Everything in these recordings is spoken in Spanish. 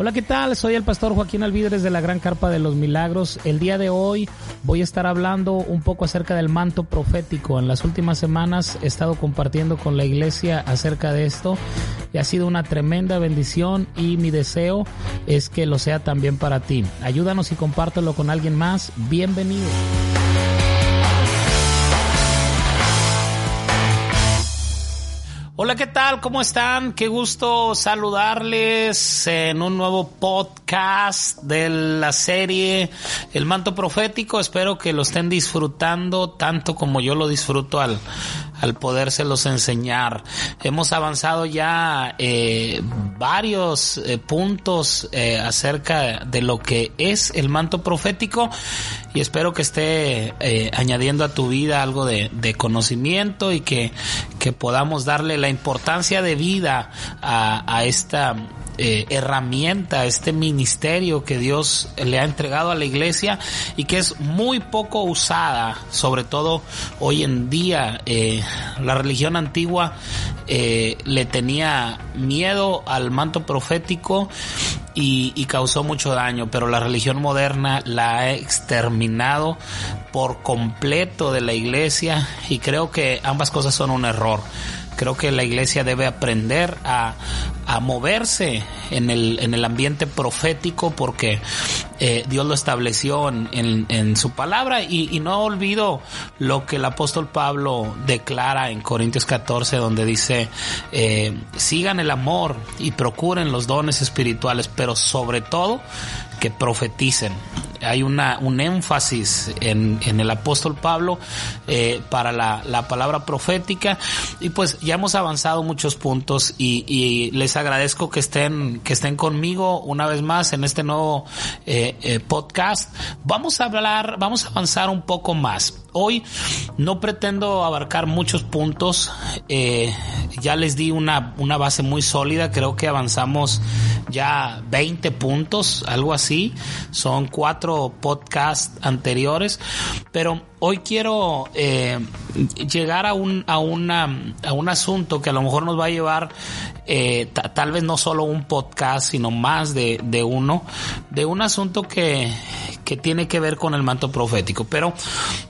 Hola, ¿qué tal? Soy el pastor Joaquín Alvidres de la Gran Carpa de los Milagros. El día de hoy voy a estar hablando un poco acerca del manto profético. En las últimas semanas he estado compartiendo con la iglesia acerca de esto y ha sido una tremenda bendición y mi deseo es que lo sea también para ti. Ayúdanos y compártelo con alguien más. Bienvenido. Hola, ¿qué tal? ¿Cómo están? Qué gusto saludarles en un nuevo podcast de la serie El Manto Profético. Espero que lo estén disfrutando tanto como yo lo disfruto al, al podérselos enseñar. Hemos avanzado ya eh, varios eh, puntos eh, acerca de lo que es el manto profético y espero que esté añadiendo a tu vida algo de, de conocimiento y que, que podamos darle la importancia de vida a, a esta eh, herramienta, este ministerio que Dios le ha entregado a la iglesia y que es muy poco usada, sobre todo hoy en día. Eh, la religión antigua eh, le tenía miedo al manto profético y, y, causó mucho daño, pero la religión moderna la ha exterminado por completo de la iglesia y creo que ambas cosas son un error creo que la iglesia debe aprender a, a moverse en el, en el ambiente profético porque eh, Dios lo estableció en, en, en su palabra. Y, y, no olvido lo que el apóstol Pablo declara en Corintios 14 donde dice eh, sigan el amor y procuren los dones espirituales pero sobre todo que profeticen hay una, un énfasis en, en el apóstol Pablo eh, para la, la, palabra profética y pues ya hemos avanzado muchos puntos y, y, les agradezco que estén, que estén conmigo una vez más en este nuevo eh, eh, podcast. Vamos a hablar, vamos a avanzar un poco más. Hoy no pretendo abarcar muchos puntos, eh, ya les di una, una base muy sólida, creo que avanzamos ya 20 puntos, algo así, son cuatro podcasts anteriores, pero hoy quiero eh, llegar a un, a, una, a un asunto que a lo mejor nos va a llevar eh, tal vez no solo un podcast, sino más de, de uno, de un asunto que, que tiene que ver con el manto profético. Pero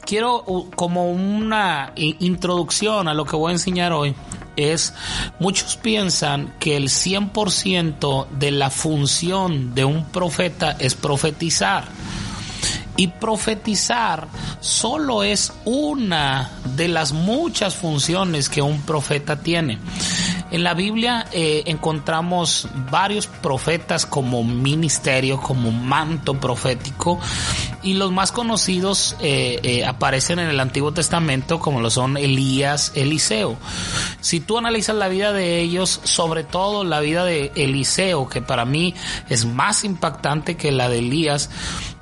quiero como una introducción a lo que voy a enseñar hoy es, muchos piensan que el 100% de la función de un profeta es profetizar. Y profetizar solo es una de las muchas funciones que un profeta tiene. En la Biblia eh, encontramos varios profetas como ministerio, como manto profético, y los más conocidos eh, eh, aparecen en el Antiguo Testamento como lo son Elías, Eliseo. Si tú analizas la vida de ellos, sobre todo la vida de Eliseo, que para mí es más impactante que la de Elías,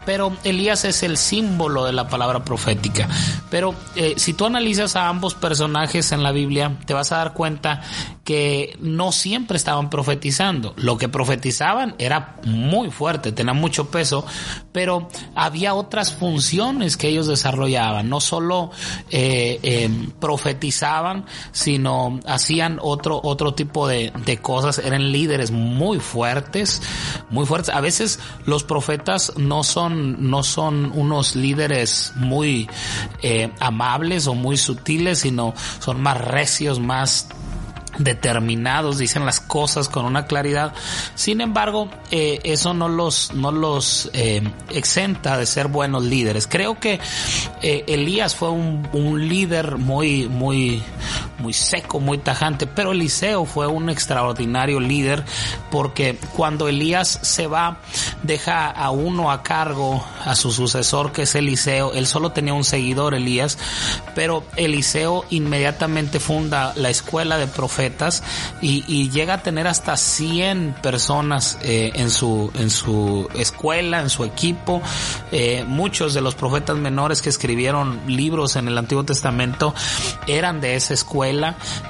pero Elías es el símbolo de la palabra profética. Pero eh, si tú analizas a ambos personajes en la Biblia, te vas a dar cuenta que no siempre estaban profetizando. Lo que profetizaban era muy fuerte, tenía mucho peso, pero había otras funciones que ellos desarrollaban. No solo eh, eh, profetizaban, sino hacían otro, otro tipo de, de cosas. Eran líderes muy fuertes, muy fuertes. A veces los profetas no son no son unos líderes muy eh, amables o muy sutiles, sino son más recios, más determinados, dicen las cosas con una claridad. Sin embargo, eh, eso no los, no los eh, exenta de ser buenos líderes. Creo que eh, Elías fue un, un, líder muy, muy, muy seco, muy tajante, pero Eliseo fue un extraordinario líder porque cuando Elías se va, deja a uno a cargo, a su sucesor que es Eliseo, él solo tenía un seguidor, Elías, pero Eliseo inmediatamente funda la escuela de profetas y, llega a tener hasta 100 personas eh, en, su, en su escuela, en su equipo, eh, muchos de los profetas menores que escribieron libros en el Antiguo Testamento eran de esa escuela.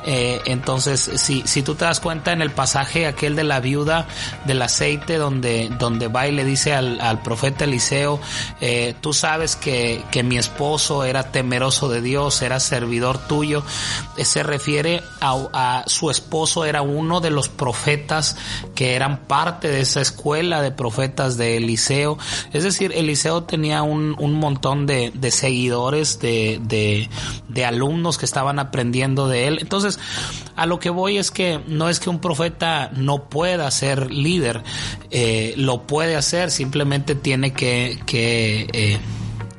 Eh, entonces, si, si tú te das cuenta en el pasaje aquel de la viuda del aceite, donde, donde va y le dice al, al profeta Eliseo, eh, tú sabes que, que mi esposo era temeroso de Dios, era servidor tuyo, eh, se refiere a, a su esposo, era uno de los profetas que eran parte de esa escuela de profetas de Eliseo. Es decir, Eliseo tenía un, un montón de, de seguidores, de, de, de alumnos que estaban aprendiendo de él. Entonces, a lo que voy es que no es que un profeta no pueda ser líder, eh, lo puede hacer, simplemente tiene que, que eh,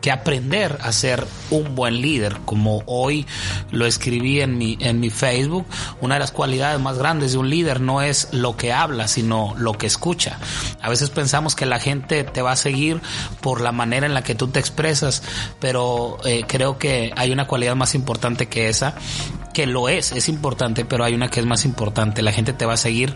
que aprender a ser un buen líder, como hoy lo escribí en mi, en mi Facebook, una de las cualidades más grandes de un líder no es lo que habla, sino lo que escucha. A veces pensamos que la gente te va a seguir por la manera en la que tú te expresas, pero eh, creo que hay una cualidad más importante que esa, que lo es, es importante, pero hay una que es más importante, la gente te va a seguir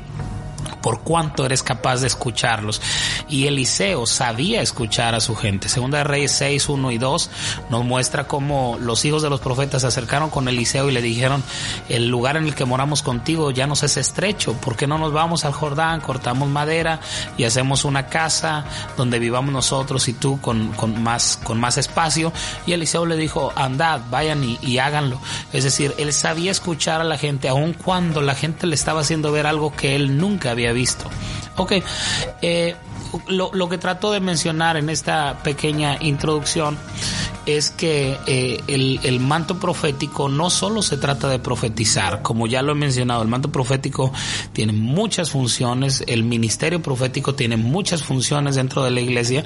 por cuánto eres capaz de escucharlos. Y Eliseo sabía escuchar a su gente. Segunda de Reyes 6, 1 y 2 nos muestra cómo los hijos de los profetas se acercaron con Eliseo y le dijeron, el lugar en el que moramos contigo ya nos es estrecho, ¿por qué no nos vamos al Jordán, cortamos madera y hacemos una casa donde vivamos nosotros y tú con, más, con más espacio? Y Eliseo le dijo, andad, vayan y, y háganlo. Es decir, él sabía escuchar a la gente aun cuando la gente le estaba haciendo ver algo que él nunca había visto. Ok, eh, lo, que trato de mencionar en esta pequeña introducción es que eh, el, el, manto profético no solo se trata de profetizar, como ya lo he mencionado, el manto profético tiene muchas funciones, el ministerio profético tiene muchas funciones dentro de la iglesia.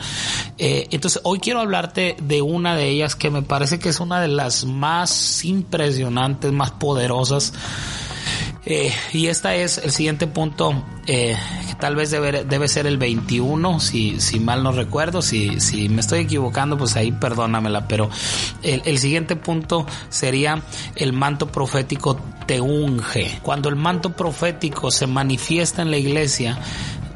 Eh, entonces, hoy quiero hablarte de una de ellas que me parece que es una de las más impresionantes, más poderosas eh, y este es el siguiente punto, eh, que tal vez debe, debe ser el 21, si, si mal no recuerdo, si, si me estoy equivocando, pues ahí perdónamela, pero el, el siguiente punto sería el manto profético te unge. Cuando el manto profético se manifiesta en la iglesia,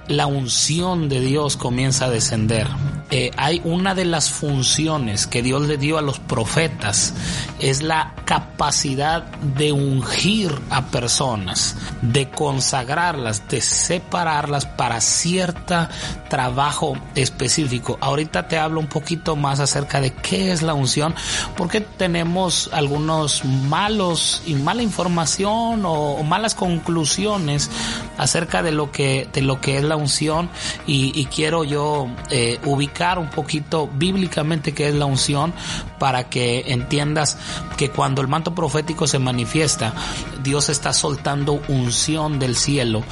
la unción de Dios comienza a descender. Eh, hay una de las funciones que Dios le dio a los profetas es la capacidad de ungir a personas, de consagrarlas, de separarlas para cierto trabajo específico. Ahorita te hablo un poquito más acerca de qué es la unción, porque tenemos algunos malos y mala información o, o malas conclusiones acerca de lo que de lo que es la unción y, y quiero yo eh, ubicar un poquito bíblicamente qué es la unción para que entiendas que cuando el manto profético se manifiesta, Dios está soltando unción del cielo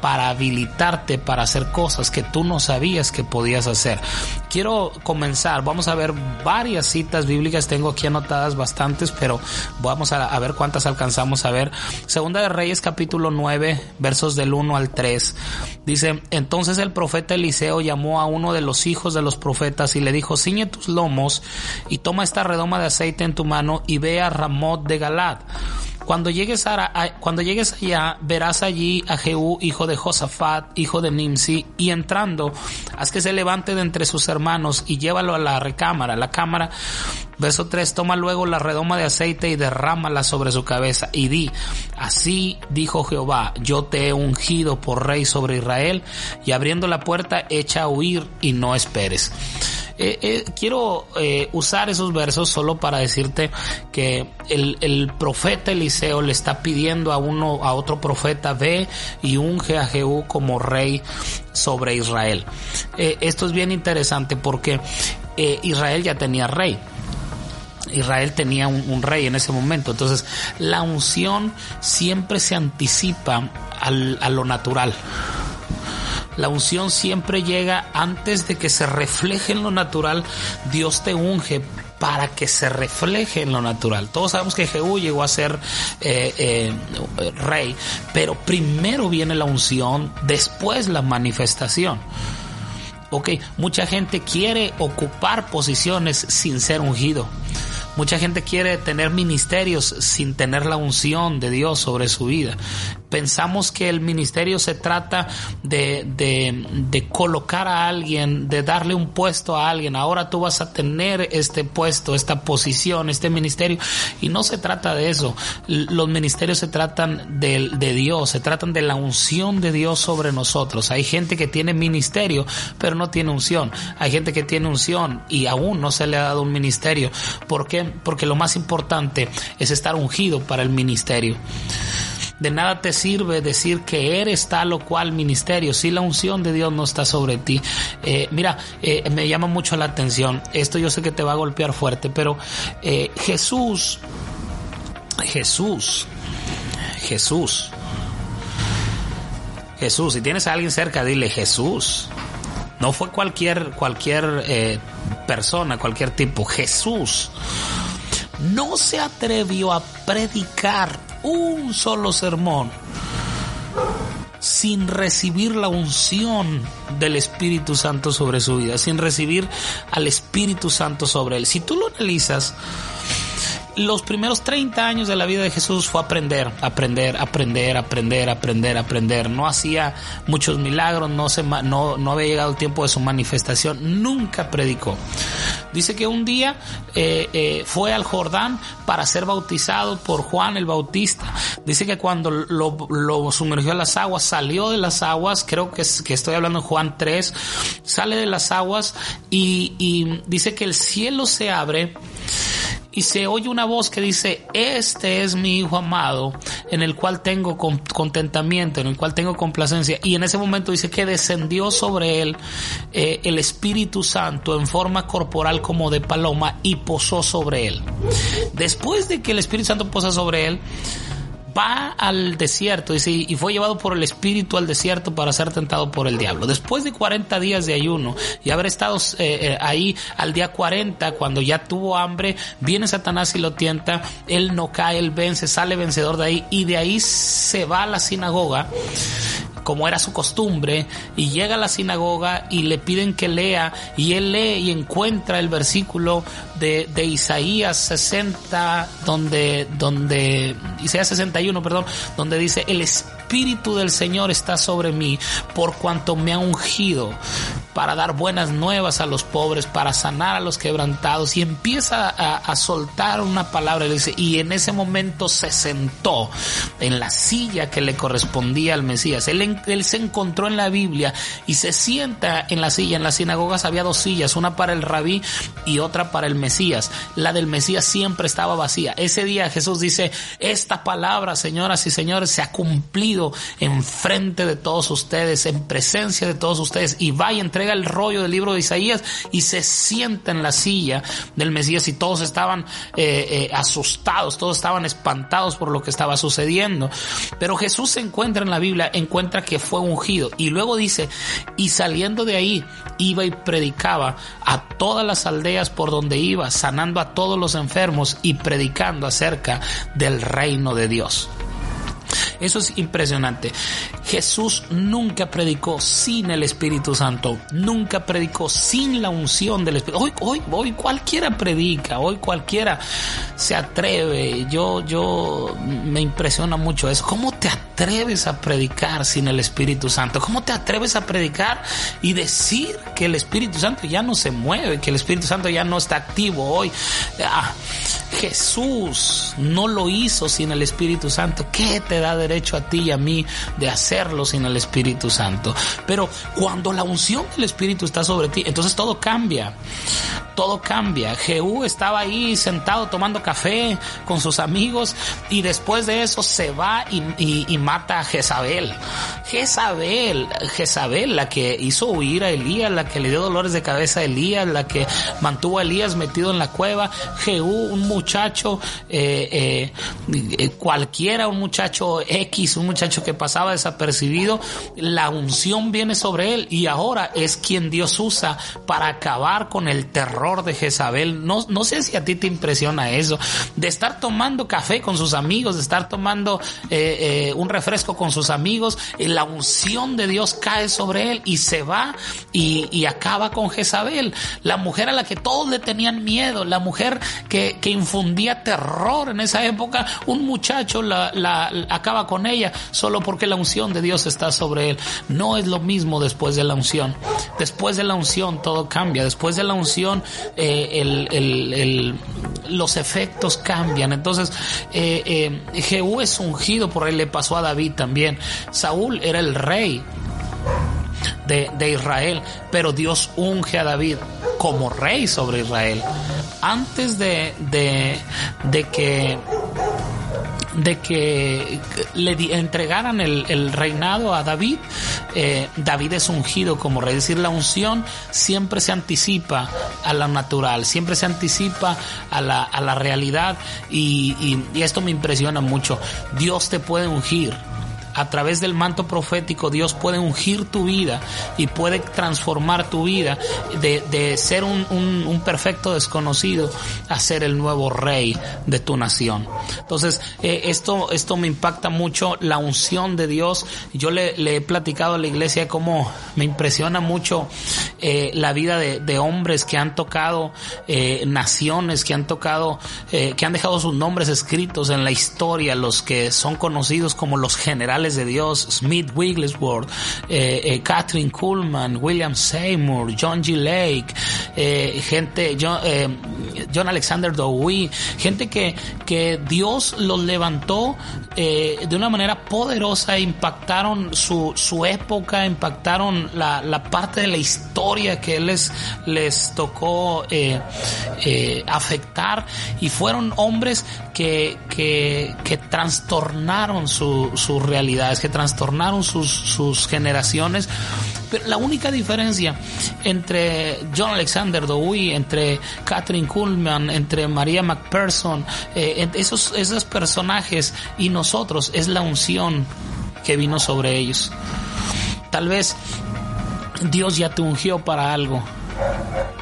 para habilitarte para hacer cosas que tú no sabías que podías hacer. Quiero comenzar, vamos a ver varias citas bíblicas, tengo aquí anotadas bastantes, pero vamos a, ver cuántas alcanzamos a ver. Segunda de Reyes capítulo 9, versos del 1 al 3. Dice, entonces el profeta Eliseo llamó a uno de los hijos de los profetas y le dijo, ciñe tus lomos y toma esta redoma de aceite en tu mano y ve a Ramot de Galad cuando llegues, a, cuando llegues allá, verás allí a Jehú, hijo de Josafat, hijo de Nimsi, y entrando, haz que se levante de entre sus hermanos y llévalo a la recámara. La cámara, verso 3, toma luego la redoma de aceite y derrámala sobre su cabeza y di, así dijo Jehová, yo te he ungido por rey sobre Israel, y abriendo la puerta, echa a huir y no esperes. Eh, eh, quiero eh, usar esos versos solo para decirte que el, profeta Eliseo le está pidiendo a uno, a otro profeta, ve y unge a Jehú como rey sobre Israel. Eh, esto es bien interesante porque Israel ya tenía rey. Israel tenía un, un, rey en ese momento. Entonces, la unción siempre se anticipa al, a lo natural. La unción siempre llega antes de que se refleje en lo natural. Dios te unge para que se refleje en lo natural. Todos sabemos que Jehú llegó a ser eh, eh, rey, pero primero viene la unción, después la manifestación. Ok, mucha gente quiere ocupar posiciones sin ser ungido. Mucha gente quiere tener ministerios sin tener la unción de Dios sobre su vida. Pensamos que el ministerio se trata de, de, colocar a alguien, de darle un puesto a alguien. Ahora tú vas a tener este puesto, esta posición, este ministerio. Y no se trata de eso. Los ministerios se tratan de, de Dios, se tratan de la unción de Dios sobre nosotros. Hay gente que tiene ministerio, pero no tiene unción. Hay gente que tiene unción y aún no se le ha dado un ministerio. ¿Por qué? Porque lo más importante es estar ungido para el ministerio. De nada te sirve decir que eres tal o cual ministerio si la unción de Dios no está sobre ti. Eh, mira, eh, me llama mucho la atención. Esto yo sé que te va a golpear fuerte, pero eh, Jesús, Jesús, Jesús, Jesús. Si tienes a alguien cerca, dile Jesús. No fue cualquier cualquier persona, cualquier tipo. Jesús no se atrevió a predicar un solo sermón sin recibir la unción del Espíritu Santo sobre su vida, sin recibir al Espíritu Santo sobre él. Si tú lo analizas, los primeros 30 años de la vida de Jesús fue aprender, aprender, aprender, aprender, aprender, aprender. No hacía muchos milagros, no, se, no, no había llegado el tiempo de su manifestación, nunca predicó. Dice que un día eh, eh, fue al Jordán para ser bautizado por Juan el Bautista. Dice que cuando lo, sumergió en las aguas, salió de las aguas, creo que, estoy hablando en Juan 3, sale de las aguas y dice que el cielo se abre y se oye una voz que dice, este es mi Hijo amado, en el cual tengo contentamiento, en el cual tengo complacencia. Y en ese momento dice que descendió sobre él eh, el Espíritu Santo en forma corporal como de paloma y posó sobre él. Después de que el Espíritu Santo posa sobre él, va al desierto dice, y fue llevado por el Espíritu al desierto para ser tentado por el diablo. Después de 40 días de ayuno y haber estado eh, eh, ahí al día 40, cuando ya tuvo hambre, viene Satanás y lo tienta, él no cae, él vence, sale vencedor de ahí y de ahí se va a la sinagoga como era su costumbre, y llega a la sinagoga y le piden que lea, y él lee y encuentra el versículo de, de Isaías 60, donde, donde, Isaías 61, perdón, donde dice, el Espíritu del Señor está sobre mí, por cuanto me ha ungido para dar buenas nuevas a los pobres, para sanar a los quebrantados, y empieza a, soltar una palabra, y en ese momento se sentó en la silla que le correspondía al Mesías. Él, se encontró en la Biblia y se sienta en la silla. En las sinagogas había dos sillas, una para el rabí y otra para el Mesías. La del Mesías siempre estaba vacía. Ese día Jesús dice, esta palabra, señoras y señores, se ha cumplido en frente de todos ustedes, en presencia de todos ustedes, y va y el rollo del libro de Isaías y se sienta en la silla del Mesías y todos estaban eh, eh, asustados, todos estaban espantados por lo que estaba sucediendo. Pero Jesús se encuentra en la Biblia, encuentra que fue ungido y luego dice, y saliendo de ahí iba y predicaba a todas las aldeas por donde iba, sanando a todos los enfermos y predicando acerca del reino de Dios. Eso es impresionante. Jesús nunca predicó sin el Espíritu Santo, nunca predicó sin la unción del Espíritu. Hoy, hoy, hoy cualquiera predica, hoy cualquiera se atreve. Yo, yo me impresiona mucho eso. ¿Cómo te atreves a predicar sin el Espíritu Santo? ¿Cómo te atreves a predicar y decir que el Espíritu Santo ya no se mueve, que el Espíritu Santo ya no está activo hoy? Ah, Jesús no lo hizo sin el Espíritu Santo. ¿Qué te da derecho a ti y a mí de hacerlo sin el Espíritu Santo? Pero cuando la unción del Espíritu está sobre ti, entonces todo cambia. Todo cambia. Jehú estaba ahí sentado tomando café con sus amigos y después de eso se va y, mata a Jezabel. Jezabel, Jezabel, la que hizo huir a Elías, la que le dio dolores de cabeza a Elías, la que mantuvo a Elías metido en la cueva, Jehú, un muchacho eh, eh, cualquiera, un muchacho X, un muchacho que pasaba desapercibido, la unción viene sobre él y ahora es quien Dios usa para acabar con el terror de Jezabel. No, no sé si a ti te impresiona eso, de estar tomando café con sus amigos, de estar tomando eh, un refresco con sus amigos, la unción de Dios cae sobre él y se va y, y acaba con Jezabel, la mujer a la que todos le tenían miedo, la mujer que, que infundía terror en esa época, un muchacho la, la, acaba con ella solo porque la unción de Dios está sobre él. No es lo mismo después de la unción. Después de la unción todo cambia. Después de la unción eh, el, el, el, los efectos cambian. Entonces, eh, eh, Jehú es ungido por él, le pasó a David también. Saúl era el rey. De, de, Israel, pero Dios unge a David como rey sobre Israel. Antes de, de, de que de que le entregaran el, el reinado a David, eh, David es ungido como rey. Es decir, la unción siempre se anticipa a lo natural, siempre se anticipa a la, a la realidad y, y esto me impresiona mucho. Dios te puede ungir a través del manto profético Dios puede ungir tu vida y puede transformar tu vida de, de ser un, un, un, perfecto desconocido a ser el nuevo rey de tu nación. Entonces, eh, esto, esto me impacta mucho, la unción de Dios. Yo le, le he platicado a la iglesia cómo me impresiona mucho eh, la vida de, de, hombres que han tocado eh, naciones, que han tocado, eh, que han dejado sus nombres escritos en la historia, los que son conocidos como los generales de Dios, Smith Wigglesworth, eh, eh, Catherine Kuhlman, William Seymour, John G. Lake, eh, gente, John, John, Alexander Dowie, gente que, que Dios los levantó de una manera poderosa, impactaron su, su época, impactaron la, la parte de la historia que les, les tocó afectar y fueron hombres que, que, que trastornaron su, su realidad, que trastornaron sus, sus generaciones. Pero la única diferencia entre John Alexander Dowie, entre Catherine Kuhlman, entre María McPherson, eh, esos, esos personajes y nosotros es la unción que vino sobre ellos. Tal vez Dios ya te ungió para algo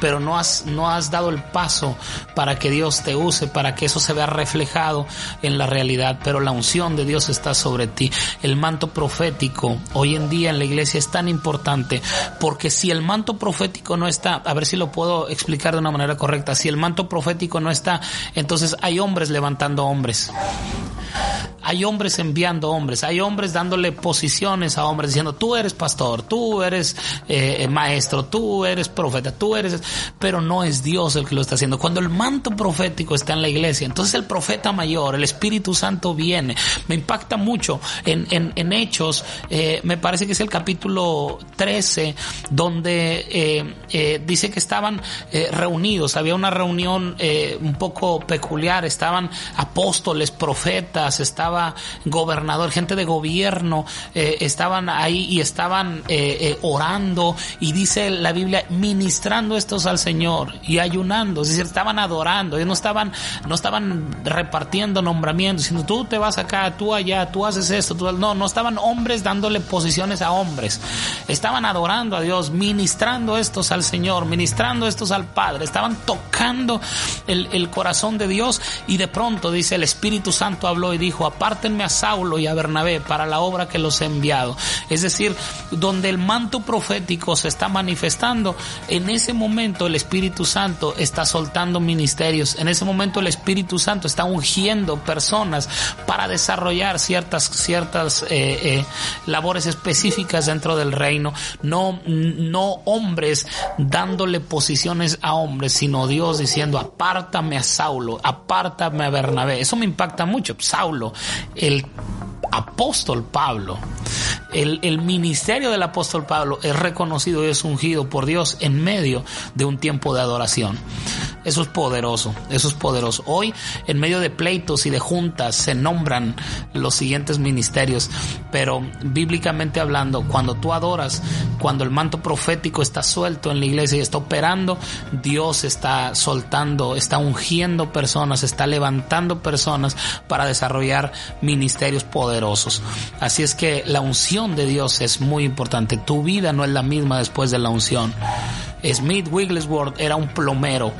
pero no has, no has dado el paso para que Dios te use, para que eso se vea reflejado en la realidad, pero la unción de Dios está sobre ti. El manto profético hoy en día en la iglesia es tan importante porque si el manto profético no está, a ver si lo puedo explicar de una manera correcta, si el manto profético no está, entonces hay hombres levantando hombres hay hombres enviando hombres, hay hombres dándole posiciones a hombres diciendo tú eres pastor, tú eres eh, maestro, tú eres profeta, tú eres, pero no es Dios el que lo está haciendo. Cuando el manto profético está en la iglesia, entonces el profeta mayor, el Espíritu Santo viene. Me impacta mucho en, en, Hechos, eh, me parece que es el capítulo 13, donde eh, dice que estaban reunidos, había una reunión un poco peculiar, estaban apóstoles, profetas, estaban gobernador, gente de gobierno, eh, estaban ahí y estaban eh, eh, orando y dice la Biblia ministrando estos al Señor y ayunando, es decir, estaban adorando, ellos no estaban, no estaban repartiendo nombramientos, sino tú te vas acá, tú allá, tú haces esto, tú, no, no estaban hombres dándole posiciones a hombres, estaban adorando a Dios, ministrando estos al Señor, ministrando estos al Padre, estaban tocando el, el corazón de Dios y de pronto dice el Espíritu Santo habló y dijo, apártenme a Saulo y a Bernabé para la obra que los he enviado. Es decir, donde el manto profético se está manifestando, en ese momento el Espíritu Santo está soltando ministerios, en ese momento el Espíritu Santo está ungiendo personas para desarrollar ciertas, ciertas eh, eh, labores específicas dentro del reino, no, no hombres dándole posiciones a hombres, sino Dios diciendo, apártame a Saulo, apártame a Bernabé. Eso me impacta mucho. Saulo el apóstol Pablo el, el ministerio del apóstol Pablo es reconocido y es ungido por Dios en medio de un tiempo de adoración. Eso es poderoso, eso es poderoso. Hoy, en medio de pleitos y de juntas, se nombran los siguientes ministerios, pero bíblicamente hablando, cuando tú adoras, cuando el manto profético está suelto en la iglesia y está operando, Dios está soltando, está ungiendo personas, está levantando personas para desarrollar ministerios poderosos. Así es que la unción de Dios es muy importante. Tu vida no es la misma después de la unción. Smith Wigglesworth era un plomero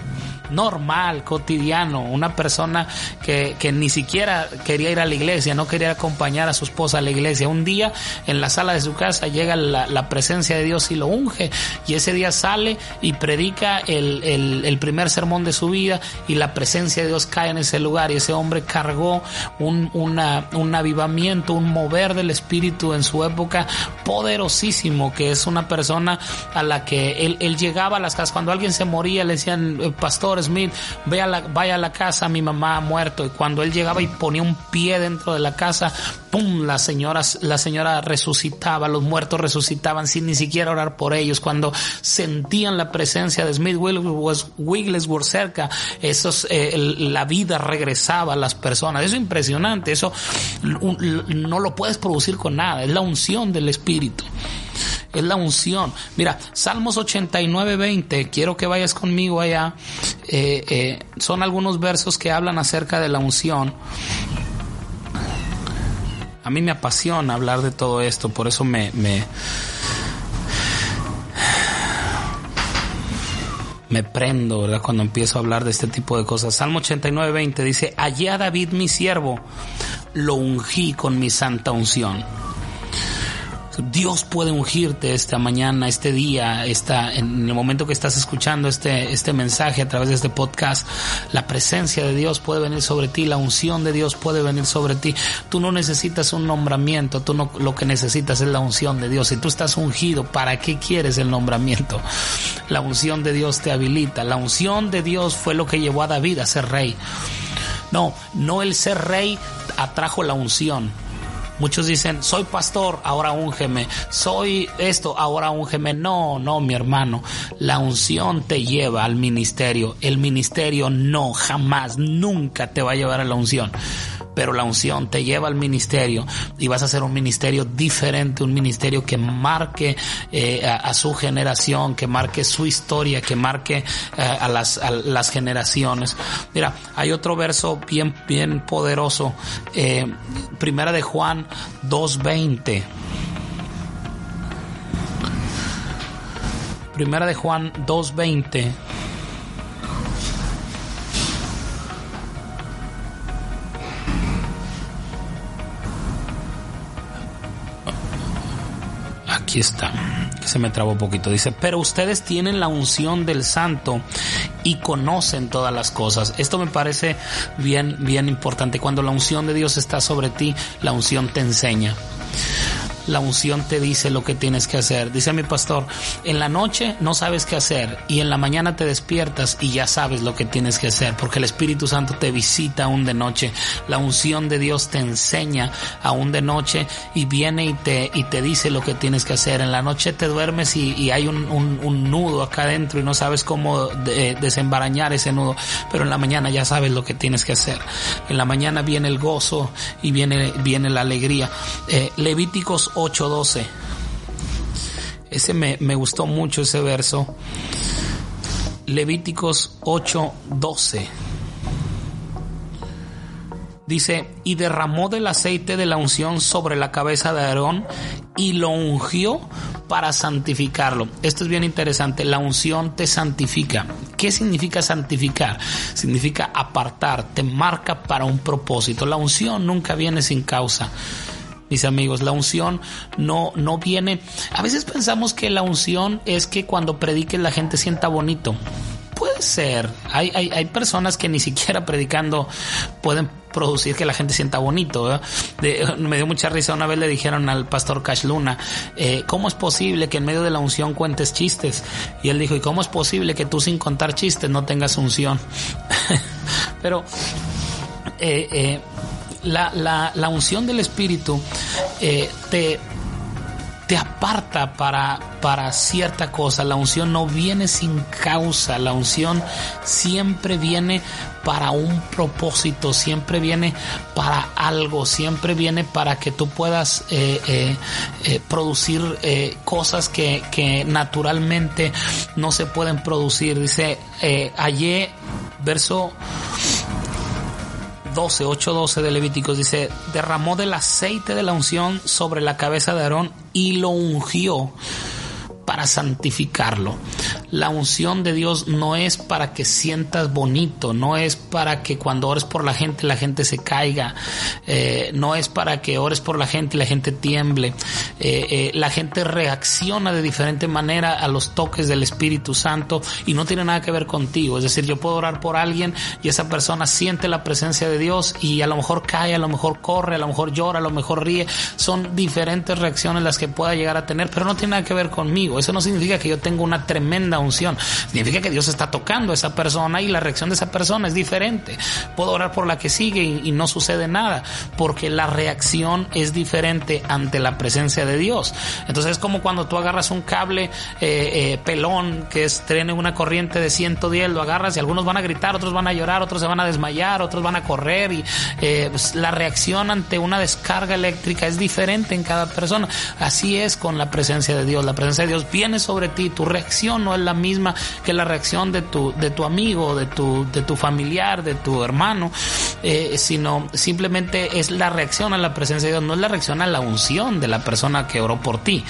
normal, cotidiano, una persona que, que, ni siquiera quería ir a la iglesia, no quería acompañar a su esposa a la iglesia. Un día en la sala de su casa llega la, presencia de Dios y lo unge y ese día sale y predica el, el, primer sermón de su vida y la presencia de Dios cae en ese lugar y ese hombre cargó un, un avivamiento, un mover del espíritu en su época poderosísimo, que es una persona a la que él, él llegaba a las casas, cuando alguien se moría le decían, eh, Smith, a la, vaya a la casa, mi mamá ha muerto. Y cuando él llegaba y ponía un pie dentro de la casa, ¡pum! La señora, la señora resucitaba, los muertos resucitaban sin ni siquiera orar por ellos. Cuando sentían la presencia de Smith Wigglesworth cerca, esos, eh, la vida regresaba a las personas. Eso es impresionante, eso no lo puedes producir con nada, es la unción del Espíritu es la unción. Mira, Salmos 89, 20, quiero que vayas conmigo allá. Eh, eh, son algunos versos que hablan acerca de la unción. A mí me apasiona hablar de todo esto, por eso me, me, me prendo, ¿verdad? Cuando empiezo a hablar de este tipo de cosas. Salmo 89, 20 dice, allá David mi siervo, lo ungí con mi santa unción. Dios puede ungirte esta mañana, este día, esta, en el momento que estás escuchando este, este mensaje a través de este podcast. La presencia de Dios puede venir sobre ti, la unción de Dios puede venir sobre ti. Tú no necesitas un nombramiento, tú no, lo que necesitas es la unción de Dios. Si tú estás ungido, ¿para qué quieres el nombramiento? La unción de Dios te habilita. La unción de Dios fue lo que llevó a David a ser rey. No, no el ser rey atrajo la unción. Muchos dicen, soy pastor, ahora úngeme. Soy esto, ahora úngeme. No, no, mi hermano. La unción te lleva al ministerio. El ministerio no, jamás, nunca te va a llevar a la unción pero la unción te lleva al ministerio y vas a hacer un ministerio diferente, un ministerio que marque eh, a, su generación, que marque su historia, que marque eh, a, las, las generaciones. Mira, hay otro verso bien, bien poderoso, eh, primera de Juan 2.20. Primera de Juan 2.20 aquí está, se me trabó un poquito. Dice, pero ustedes tienen la unción del santo y conocen todas las cosas. Esto me parece bien, bien importante. Cuando la unción de Dios está sobre ti, la unción te enseña la unción te dice lo que tienes que hacer. Dice mi pastor, en la noche no sabes qué hacer y en la mañana te despiertas y ya sabes lo que tienes que hacer porque el Espíritu Santo te visita aún de noche. La unción de Dios te enseña aún de noche y viene y te, y te dice lo que tienes que hacer. En la noche te duermes y, hay un, un, nudo acá adentro y no sabes cómo desembarañar ese nudo, pero en la mañana ya sabes lo que tienes que hacer. En la mañana viene el gozo y viene, viene la alegría. Eh, Levíticos 8:12. Ese me, me gustó mucho ese verso. Levíticos 8:12. Dice, y derramó del aceite de la unción sobre la cabeza de Aarón y lo ungió para santificarlo. Esto es bien interesante, la unción te santifica. ¿Qué significa santificar? Significa apartar, te marca para un propósito. La unción nunca viene sin causa mis amigos. La unción no, no viene. A veces pensamos que la unción es que cuando prediques la gente sienta bonito. Puede ser. Hay, hay, hay personas que ni siquiera predicando pueden producir que la gente sienta bonito. me dio mucha risa. Una vez le dijeron al pastor Cash Luna, eh, ¿cómo es posible que en medio de la unción cuentes chistes? Y él dijo, ¿y cómo es posible que tú sin contar chistes no tengas unción? Pero eh, eh, la, la, la unción del Espíritu eh, te, te aparta para, para cierta cosa. La unción no viene sin causa, la unción siempre viene para un propósito, siempre viene para algo, siempre viene para que tú puedas eh, eh, eh, producir cosas que, que, naturalmente no se pueden producir. Dice, ayer, verso 12, 8, 12 de Levíticos dice, derramó del aceite de la unción sobre la cabeza de Aarón y lo ungió para santificarlo. La unción de Dios no es para que sientas bonito, no es para que cuando ores por la gente la gente se caiga, eh, no es para que ores por la gente y la gente tiemble. Eh, eh, la gente reacciona de diferente manera a los toques del Espíritu Santo y no tiene nada que ver contigo. Es decir, yo puedo orar por alguien y esa persona siente la presencia de Dios y a lo mejor cae, a lo mejor corre, a lo mejor llora, a lo mejor ríe. Son diferentes reacciones las que pueda llegar a tener, pero no tiene nada que ver conmigo. Eso no significa que yo tenga una tremenda unción. Significa que Dios está tocando a esa persona y la reacción de esa persona es diferente. Puedo orar por la que sigue y, no sucede nada, porque la reacción es diferente ante la presencia de Dios. Entonces es como cuando tú agarras un cable eh, eh, pelón que es, tiene una corriente de 110, lo agarras y algunos van a gritar, otros van a llorar, otros se van a desmayar, otros van a correr y eh, pues, la reacción ante una descarga eléctrica es diferente en cada persona. Así es con la presencia de Dios. La presencia de Dios viene sobre ti, tu reacción no es la misma que la reacción de tu, de tu amigo, de tu, de tu familiar, de tu hermano, eh, sino simplemente es la reacción a la presencia de Dios, no es la reacción a la unción de la persona que oró por ti.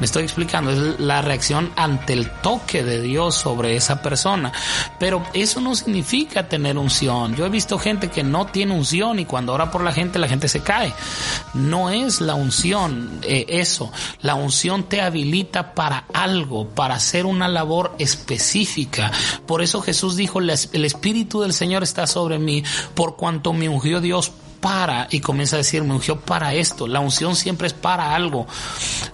Me estoy explicando, es la reacción ante el toque de Dios sobre esa persona. Pero eso no significa tener unción. Yo he visto gente que no tiene unción y cuando ora por la gente, la gente se cae. No es la unción eh, eso. La unción te habilita para algo, para hacer una labor específica. Por eso Jesús dijo, el Espíritu del Señor está sobre mí, por cuanto me ungió Dios para, y comienza a decir, me ungió para esto. La unción siempre es para algo.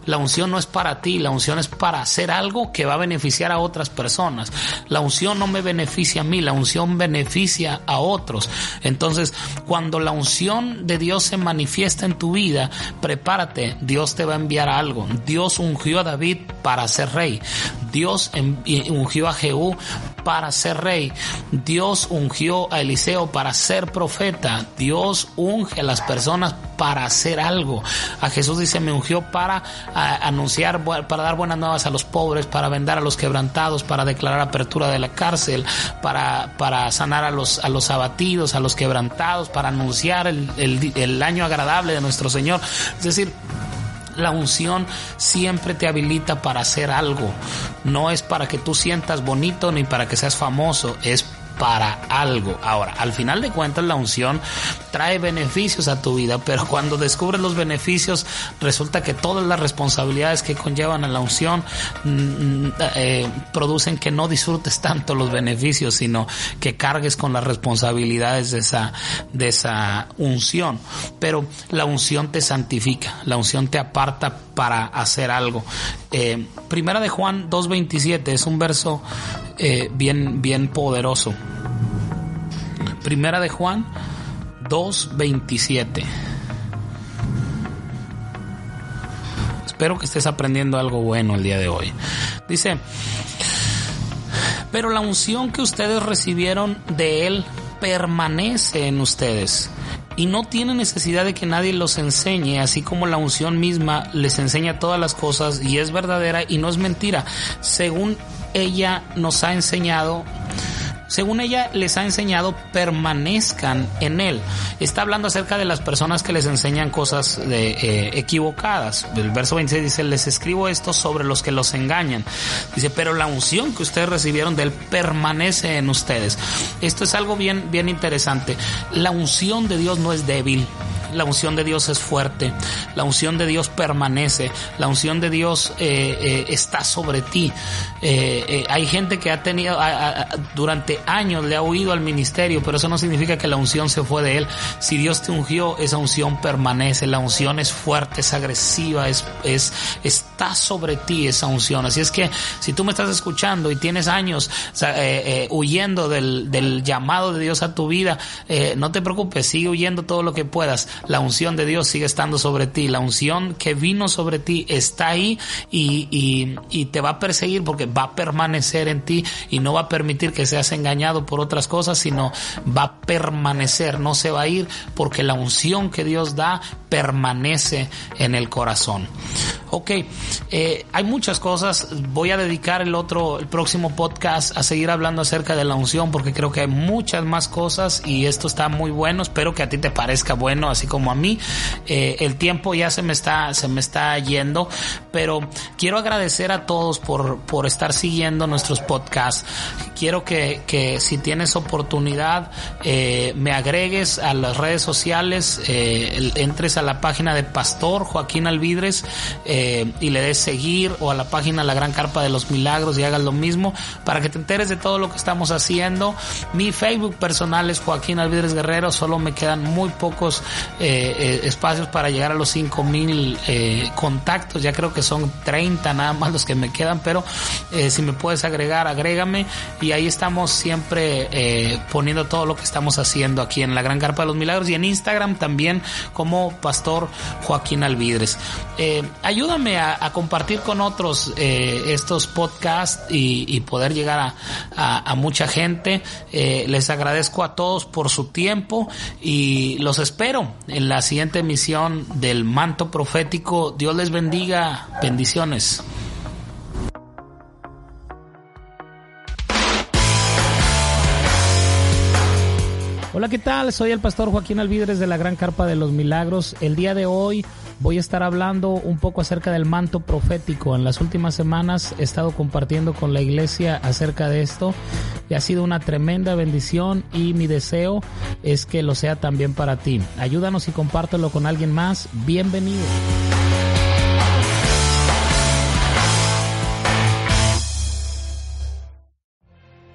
La unción no es para ti, la unción es para hacer algo que va a beneficiar a otras personas. La unción no me beneficia a mí, la unción beneficia a otros. Entonces, cuando la unción de Dios se manifiesta en tu vida, prepárate, Dios te va a enviar algo. Dios ungió a David para ser rey. Dios ungió a Jehú para ser rey. Dios ungió a Eliseo para ser profeta. Dios unge a las personas para hacer algo. A Jesús dice, me ungió para anunciar, para dar buenas nuevas a los pobres, para vender a los quebrantados, para declarar apertura de la cárcel, para, para sanar a los, a los abatidos, a los quebrantados, para anunciar el, el año agradable de nuestro Señor. Es decir, la unción siempre te habilita para hacer algo. No es para que tú sientas bonito ni para que seas famoso, es para algo. Ahora, al final de cuentas, la unción trae beneficios a tu vida, pero cuando descubres los beneficios, resulta que todas las responsabilidades que conllevan a la unción mm, mm, eh, producen que no disfrutes tanto los beneficios, sino que cargues con las responsabilidades de esa, de esa unción. Pero la unción te santifica, la unción te aparta para hacer algo. Eh, primera de Juan 2.27 es un verso eh, bien, bien poderoso. Primera de Juan 2.27. Espero que estés aprendiendo algo bueno el día de hoy. Dice, pero la unción que ustedes recibieron de Él permanece en ustedes y no tiene necesidad de que nadie los enseñe, así como la unción misma les enseña todas las cosas y es verdadera y no es mentira, según ella nos ha enseñado según ella les ha enseñado, permanezcan en él. Está hablando acerca de las personas que les enseñan cosas de, eh, equivocadas. El verso 26 dice, les escribo esto sobre los que los engañan. Dice, pero la unción que ustedes recibieron de él permanece en ustedes. Esto es algo bien, bien interesante. La unción de Dios no es débil la unción de Dios es fuerte, la unción de Dios permanece, la unción de Dios eh, eh, está sobre ti. Eh, hay gente que ha tenido, durante años le ha huido al ministerio, pero eso no significa que la unción se fue de él. Si Dios te ungió, esa unción permanece, la unción es fuerte, es agresiva, es, es, está sobre ti esa unción. Así es que si tú me estás escuchando y tienes años huyendo del, del, llamado de Dios a tu vida, no te preocupes, sigue huyendo todo lo que puedas la unción de Dios sigue estando sobre ti, la unción que vino sobre ti está ahí y, y, te va a perseguir porque va a permanecer en ti y no va a permitir que seas engañado por otras cosas, sino va a permanecer, no se va a ir porque la unción que Dios da permanece en el corazón. Eh, hay muchas cosas. Voy a dedicar el otro, el próximo podcast a seguir hablando acerca de la unción porque creo que hay muchas más cosas y esto está muy bueno. Espero que a ti te parezca bueno, así como a mí. Eh, el tiempo ya se me está, se me está yendo, pero quiero agradecer a todos por, por estar siguiendo nuestros podcasts. Quiero que, si tienes oportunidad, eh, me agregues a las redes sociales, entres a la página de Pastor Joaquín Alvidres y le des seguir o a la página La Gran Carpa de los Milagros y hagas lo mismo para que te enteres de todo lo que estamos haciendo. Mi Facebook personal es Joaquín Alvidres Guerrero, solo me quedan muy pocos eh, eh, espacios para llegar a los 5000 eh, contactos, ya creo que son 30 nada más los que me quedan, pero eh, si me puedes agregar, agrégame y ahí estamos siempre poniendo todo lo que estamos haciendo aquí en la Gran Carpa de los Milagros y en Instagram también como Pastor Joaquín Alvidres. Ayúdame a, compartir con otros eh, estos podcasts y, poder llegar a mucha gente. Eh, les agradezco a todos por su tiempo y los espero en la siguiente emisión del Manto Profético. Dios les bendiga. Bendiciones. Hola, ¿qué tal? Soy el pastor Joaquín Alvidres de la Gran Carpa de los Milagros. El día de hoy voy a estar hablando un poco acerca del manto profético. En las últimas semanas he estado compartiendo con la iglesia acerca de esto y ha sido una tremenda bendición y mi deseo es que lo sea también para ti. Ayúdanos y compártelo con alguien más. Bienvenido.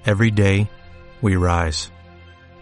Every day we rise